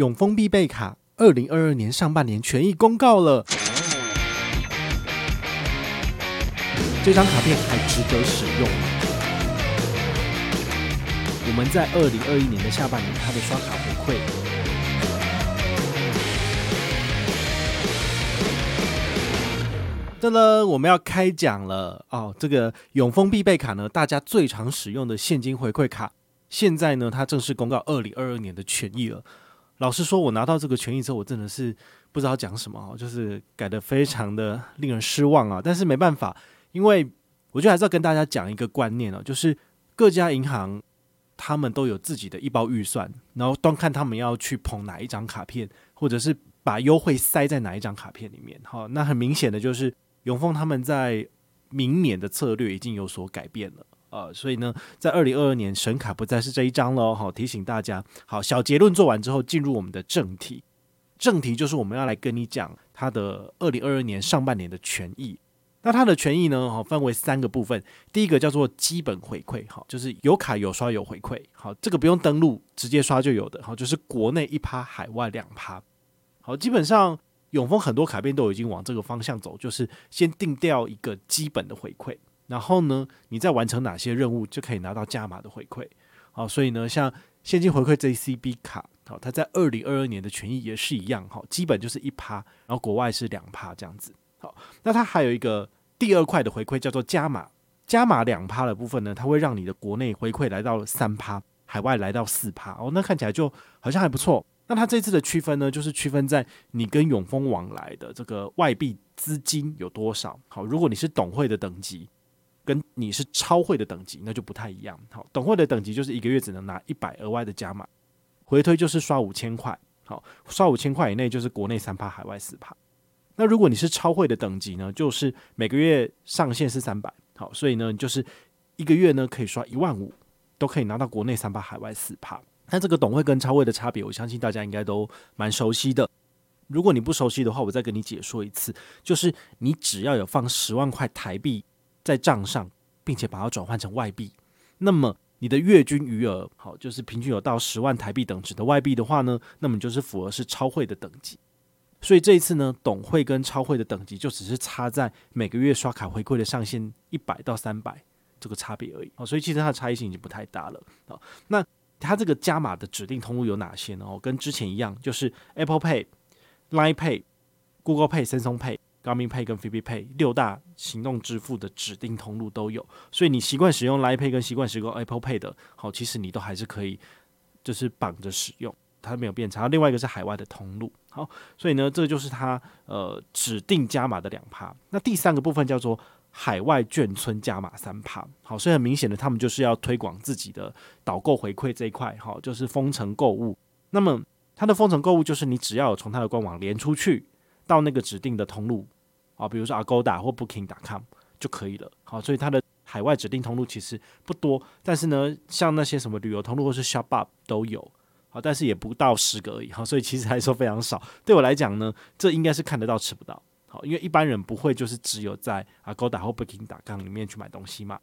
永丰必备卡，二零二二年上半年权益公告了。这张卡片还值得使用吗？我们在二零二一年的下半年，它的刷卡回馈。真的，我们要开讲了哦！这个永丰必备卡呢，大家最常使用的现金回馈卡，现在呢，它正式公告二零二二年的权益了。老实说，我拿到这个权益之后，我真的是不知道讲什么哦，就是改得非常的令人失望啊！但是没办法。因为我觉得还是要跟大家讲一个观念哦，就是各家银行他们都有自己的一包预算，然后端看他们要去捧哪一张卡片，或者是把优惠塞在哪一张卡片里面。好，那很明显的就是永丰他们在明年的策略已经有所改变了，呃，所以呢，在二零二二年神卡不再是这一张喽。好，提醒大家。好，小结论做完之后，进入我们的正题。正题就是我们要来跟你讲它的二零二二年上半年的权益。那它的权益呢？哈，分为三个部分。第一个叫做基本回馈，好，就是有卡有刷有回馈，好，这个不用登录，直接刷就有的，好，就是国内一趴，海外两趴，好，基本上永丰很多卡片都已经往这个方向走，就是先定掉一个基本的回馈，然后呢，你再完成哪些任务就可以拿到加码的回馈，好，所以呢，像现金回馈 JCB 卡，好，它在二零二二年的权益也是一样，好，基本就是一趴，然后国外是两趴这样子。好，那它还有一个第二块的回馈叫做加码，加码两趴的部分呢，它会让你的国内回馈来到三趴，海外来到四趴哦，那看起来就好像还不错。那它这次的区分呢，就是区分在你跟永丰往来的这个外币资金有多少。好，如果你是董会的等级，跟你是超会的等级，那就不太一样。好，董会的等级就是一个月只能拿一百额外的加码，回推就是刷五千块。好，刷五千块以内就是国内三趴，海外四趴。那如果你是超会的等级呢，就是每个月上限是三百，好，所以呢，就是一个月呢可以刷一万五，都可以拿到国内三趴，海外四趴。那这个董会跟超会的差别，我相信大家应该都蛮熟悉的。如果你不熟悉的话，我再跟你解说一次，就是你只要有放十万块台币在账上，并且把它转换成外币，那么你的月均余额，好，就是平均有到十万台币等值的外币的话呢，那么就是符合是超会的等级。所以这一次呢，董会跟超会的等级就只是差在每个月刷卡回馈的上限一百到三百这个差别而已。哦，所以其实它的差异性已经不太大了。哦，那它这个加码的指定通路有哪些呢？哦，跟之前一样，就是 Apple Pay、Line Pay、Google Pay、Samsung Pay、Garmin Pay 跟 Fitbit Pay 六大行动支付的指定通路都有。所以你习惯使用 Line Pay 跟习惯使用 Apple Pay 的，好，其实你都还是可以，就是绑着使用。它没有变差，另外一个是海外的通路，好，所以呢，这就是它呃指定加码的两趴。那第三个部分叫做海外眷村加码三趴，好，所以很明显的，他们就是要推广自己的导购回馈这一块，好，就是封城购物。那么它的封城购物就是你只要从它的官网连出去到那个指定的通路啊，比如说 Agoda 或 Booking.com 就可以了，好，所以它的海外指定通路其实不多，但是呢，像那些什么旅游通路或是 ShopUp 都有。好，但是也不到十个而已，好，所以其实还说非常少。对我来讲呢，这应该是看得到吃不到。好，因为一般人不会就是只有在 Agoda 或 Booking.com 里面去买东西嘛，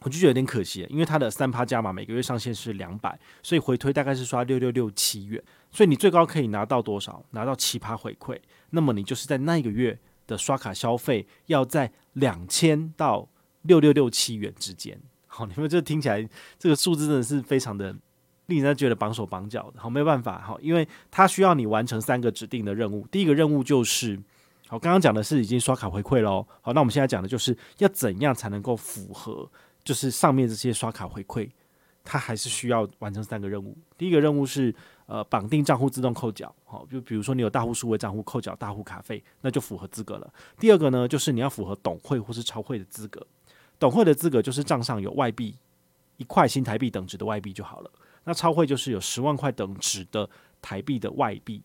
我就觉得有点可惜。因为它的三趴加码每个月上限是两百，所以回推大概是刷六六六七元，所以你最高可以拿到多少？拿到七趴回馈，那么你就是在那一个月的刷卡消费要在两千到六六六七元之间。好，你们这听起来这个数字真的是非常的。令人觉得绑手绑脚的，好，没有办法，好，因为它需要你完成三个指定的任务。第一个任务就是，好，刚刚讲的是已经刷卡回馈喽，好，那我们现在讲的就是要怎样才能够符合，就是上面这些刷卡回馈，它还是需要完成三个任务。第一个任务是，呃，绑定账户自动扣缴，好，就比如说你有大户数位账户扣缴大户卡费，那就符合资格了。第二个呢，就是你要符合董会或是超会的资格，董会的资格就是账上有外币一块新台币等值的外币就好了。那超会就是有十万块等值的台币的外币，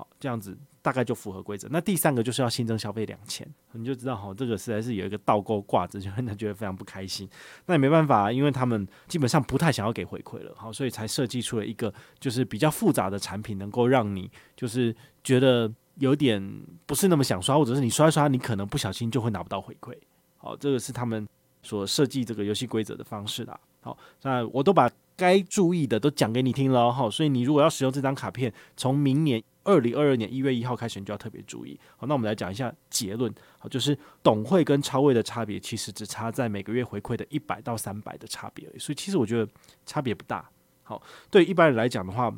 好，这样子大概就符合规则。那第三个就是要新增消费两千，你就知道哈，这个实在是有一个倒钩挂着，就让他觉得非常不开心。那也没办法，因为他们基本上不太想要给回馈了，好，所以才设计出了一个就是比较复杂的产品，能够让你就是觉得有点不是那么想刷，或者是你刷一刷，你可能不小心就会拿不到回馈。好，这个是他们所设计这个游戏规则的方式啦。好，那我都把该注意的都讲给你听了。好，所以你如果要使用这张卡片，从明年二零二二年一月一号开始，你就要特别注意。好，那我们来讲一下结论。好，就是董会跟超会的差别，其实只差在每个月回馈的一百到三百的差别而已。所以其实我觉得差别不大。好，对一般人来讲的话，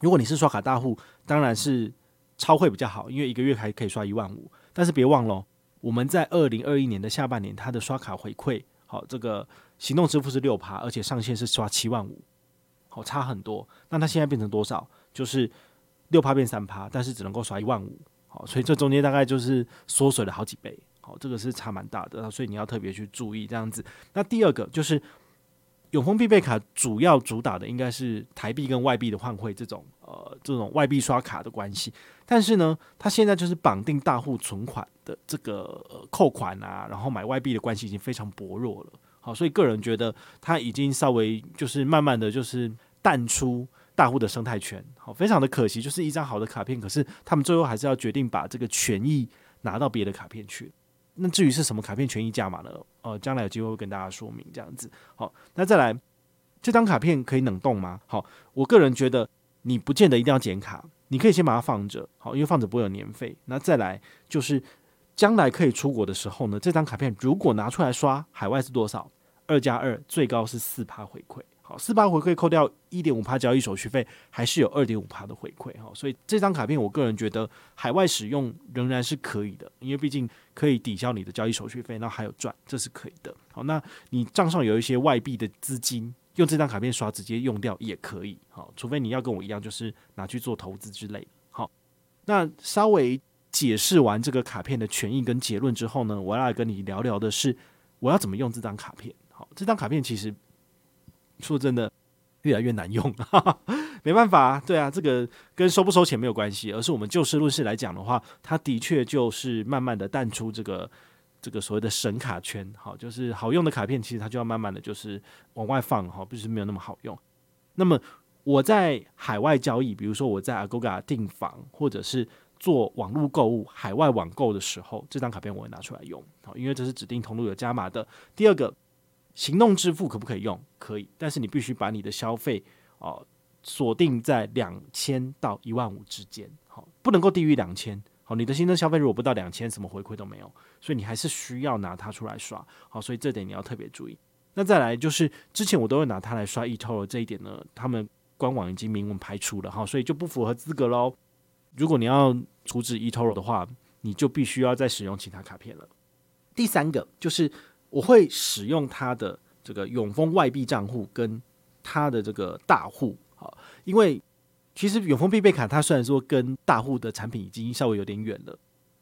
如果你是刷卡大户，当然是超会比较好，因为一个月还可以刷一万五。但是别忘了。我们在二零二一年的下半年，它的刷卡回馈，好，这个行动支付是六趴，而且上限是刷七万五，好，差很多。那它现在变成多少？就是六趴变三趴，但是只能够刷一万五，好，所以这中间大概就是缩水了好几倍，好，这个是差蛮大的，所以你要特别去注意这样子。那第二个就是。永丰必备卡主要主打的应该是台币跟外币的换汇这种呃这种外币刷卡的关系，但是呢，它现在就是绑定大户存款的这个、扣款啊，然后买外币的关系已经非常薄弱了。好，所以个人觉得它已经稍微就是慢慢的就是淡出大户的生态圈。非常的可惜，就是一张好的卡片，可是他们最后还是要决定把这个权益拿到别的卡片去。那至于是什么卡片权益价码呢？呃，将来有机会会跟大家说明这样子。好，那再来，这张卡片可以冷冻吗？好，我个人觉得你不见得一定要剪卡，你可以先把它放着，好，因为放着不会有年费。那再来就是将来可以出国的时候呢，这张卡片如果拿出来刷，海外是多少？二加二，最高是四趴回馈。好，四八回馈扣掉一点五趴交易手续费，还是有二点五趴的回馈哈。所以这张卡片，我个人觉得海外使用仍然是可以的，因为毕竟可以抵消你的交易手续费，那还有赚，这是可以的。好，那你账上有一些外币的资金，用这张卡片刷直接用掉也可以。好，除非你要跟我一样，就是拿去做投资之类的。好，那稍微解释完这个卡片的权益跟结论之后呢，我要来跟你聊聊的是，我要怎么用这张卡片。好，这张卡片其实。说真的，越来越难用，哈哈，没办法啊，对啊，这个跟收不收钱没有关系，而是我们就事论事来讲的话，它的确就是慢慢的淡出这个这个所谓的神卡圈，好，就是好用的卡片，其实它就要慢慢的就是往外放，哈，不是没有那么好用。那么我在海外交易，比如说我在 Agoga 订房，或者是做网络购物、海外网购的时候，这张卡片我会拿出来用，好，因为这是指定通路有加码的。第二个。行动支付可不可以用？可以，但是你必须把你的消费哦锁定在两千到一万五之间，好，不能够低于两千。好，你的新增消费如果不到两千，什么回馈都没有，所以你还是需要拿它出来刷。好，所以这点你要特别注意。那再来就是之前我都会拿它来刷 eToro 这一点呢，他们官网已经明文排除了哈，所以就不符合资格喽。如果你要阻止 eToro 的话，你就必须要再使用其他卡片了。第三个就是。我会使用他的这个永丰外币账户跟他的这个大户，好，因为其实永丰必备卡它虽然说跟大户的产品已经稍微有点远了，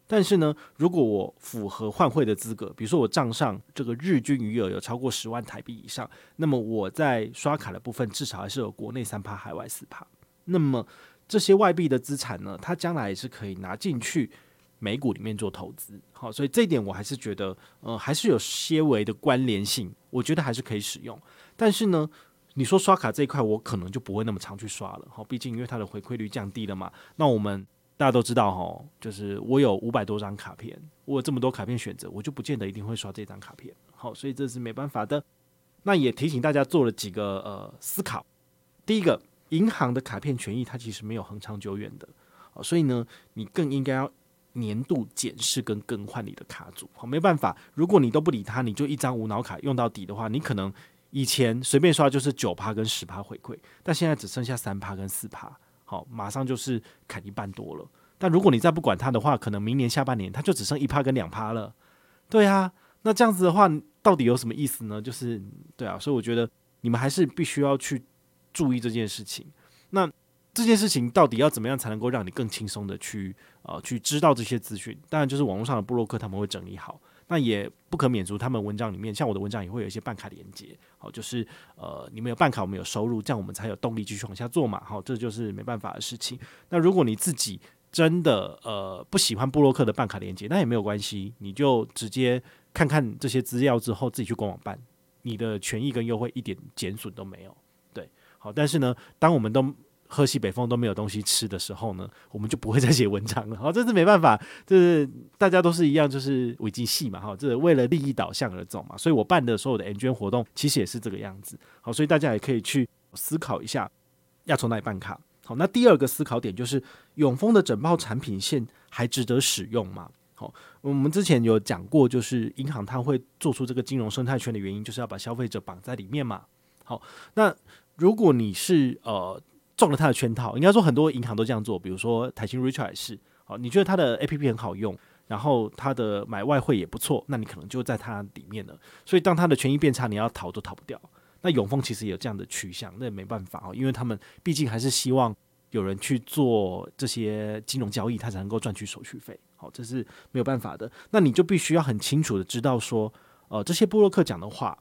但是呢，如果我符合换汇的资格，比如说我账上这个日均余额有超过十万台币以上，那么我在刷卡的部分至少还是有国内三趴、海外四趴，那么这些外币的资产呢，它将来也是可以拿进去。美股里面做投资，好，所以这一点我还是觉得，呃，还是有些微的关联性，我觉得还是可以使用。但是呢，你说刷卡这一块，我可能就不会那么常去刷了，好，毕竟因为它的回馈率降低了嘛。那我们大家都知道，哈，就是我有五百多张卡片，我有这么多卡片选择，我就不见得一定会刷这张卡片，好，所以这是没办法的。那也提醒大家做了几个呃思考，第一个，银行的卡片权益它其实没有恒长久远的，好，所以呢，你更应该要。年度检视跟更换你的卡组，好，没办法，如果你都不理他，你就一张无脑卡用到底的话，你可能以前随便刷就是九趴跟十趴回馈，但现在只剩下三趴跟四趴，好，马上就是砍一半多了。但如果你再不管它的话，可能明年下半年它就只剩一趴跟两趴了。对啊，那这样子的话，到底有什么意思呢？就是对啊，所以我觉得你们还是必须要去注意这件事情。那。这件事情到底要怎么样才能够让你更轻松的去呃去知道这些资讯？当然就是网络上的布洛克他们会整理好，那也不可免除。他们文章里面，像我的文章也会有一些办卡连接，好，就是呃你们有办卡，我们有收入，这样我们才有动力继续往下做嘛。好，这就是没办法的事情。那如果你自己真的呃不喜欢布洛克的办卡链接，那也没有关系，你就直接看看这些资料之后自己去官网办，你的权益跟优惠一点减损都没有。对，好，但是呢，当我们都喝西北风都没有东西吃的时候呢，我们就不会再写文章了。好，这是没办法，就是大家都是一样，就是危机系嘛，哈，这是为了利益导向而走嘛。所以我办的所有的 M 捐活动，其实也是这个样子。好，所以大家也可以去思考一下，要从哪里办卡。好，那第二个思考点就是，永丰的整包产品线还值得使用吗？好，我们之前有讲过，就是银行它会做出这个金融生态圈的原因，就是要把消费者绑在里面嘛。好，那如果你是呃。中了他的圈套，应该说很多银行都这样做，比如说台新 Richart 也是。好，你觉得他的 APP 很好用，然后他的买外汇也不错，那你可能就在他里面了。所以当他的权益变差，你要逃都逃不掉。那永丰其实也有这样的趋向，那也没办法哦，因为他们毕竟还是希望有人去做这些金融交易，他才能够赚取手续费。好，这是没有办法的。那你就必须要很清楚的知道说，呃，这些布洛克讲的话，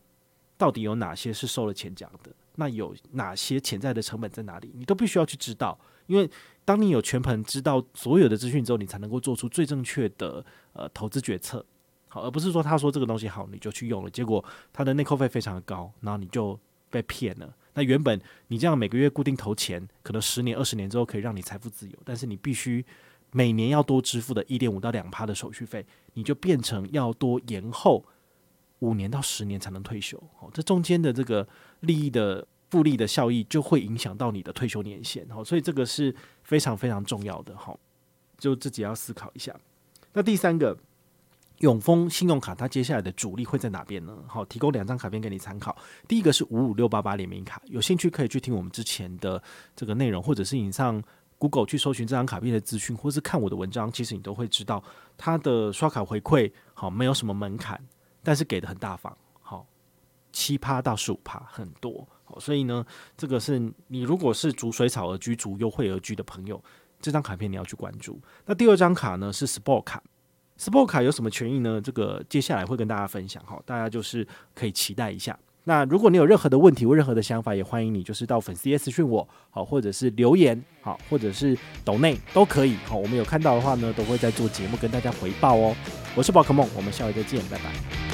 到底有哪些是收了钱讲的？那有哪些潜在的成本在哪里？你都必须要去知道，因为当你有全盘知道所有的资讯之后，你才能够做出最正确的呃投资决策。好，而不是说他说这个东西好，你就去用了，结果他的内扣费非常的高，然后你就被骗了。那原本你这样每个月固定投钱，可能十年、二十年之后可以让你财富自由，但是你必须每年要多支付的一点五到两趴的手续费，你就变成要多延后。五年到十年才能退休，好，这中间的这个利益的复利的效益就会影响到你的退休年限，好，所以这个是非常非常重要的，好，就自己要思考一下。那第三个，永丰信用卡它接下来的主力会在哪边呢？好，提供两张卡片给你参考。第一个是五五六八八联名卡，有兴趣可以去听我们之前的这个内容，或者是你上 Google 去搜寻这张卡片的资讯，或是看我的文章，其实你都会知道它的刷卡回馈好，没有什么门槛。但是给的很大方，好，七趴到十五趴很多，好，所以呢，这个是你如果是逐水草而居、逐优惠而居的朋友，这张卡片你要去关注。那第二张卡呢是 Sport 卡，Sport 卡有什么权益呢？这个接下来会跟大家分享，好，大家就是可以期待一下。那如果你有任何的问题或任何的想法，也欢迎你就是到粉丝页私讯我，好，或者是留言，好，或者是抖内都可以，好，我们有看到的话呢，都会在做节目跟大家回报哦。我是宝可梦，我们下回再见，拜拜。